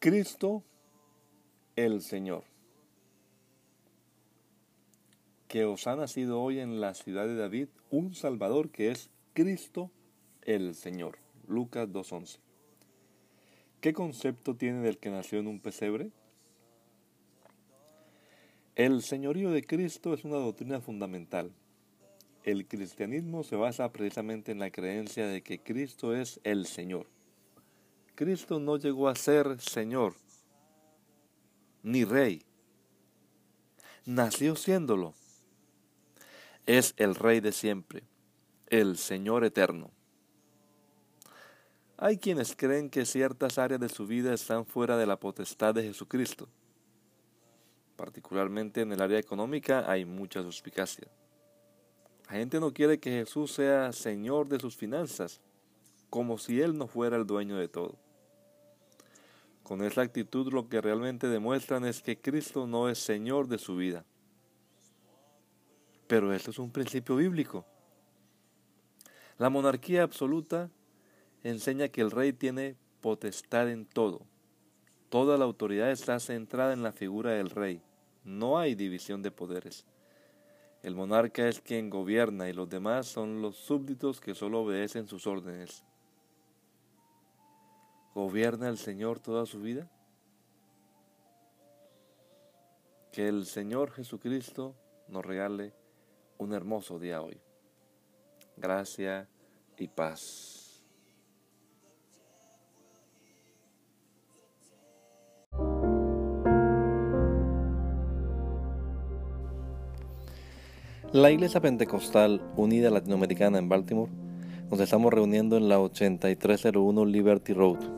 Cristo el Señor, que os ha nacido hoy en la ciudad de David un Salvador que es Cristo el Señor. Lucas 2.11. ¿Qué concepto tiene del que nació en un pesebre? El señorío de Cristo es una doctrina fundamental. El cristianismo se basa precisamente en la creencia de que Cristo es el Señor. Cristo no llegó a ser Señor ni Rey. Nació siéndolo. Es el Rey de siempre, el Señor eterno. Hay quienes creen que ciertas áreas de su vida están fuera de la potestad de Jesucristo. Particularmente en el área económica hay mucha suspicacia. La gente no quiere que Jesús sea Señor de sus finanzas, como si Él no fuera el dueño de todo. Con esa actitud lo que realmente demuestran es que Cristo no es Señor de su vida. Pero esto es un principio bíblico. La monarquía absoluta enseña que el rey tiene potestad en todo. Toda la autoridad está centrada en la figura del rey. No hay división de poderes. El monarca es quien gobierna y los demás son los súbditos que solo obedecen sus órdenes. ¿Gobierna el Señor toda su vida? Que el Señor Jesucristo nos regale un hermoso día hoy. Gracia y paz. La Iglesia Pentecostal Unida Latinoamericana en Baltimore nos estamos reuniendo en la 8301 Liberty Road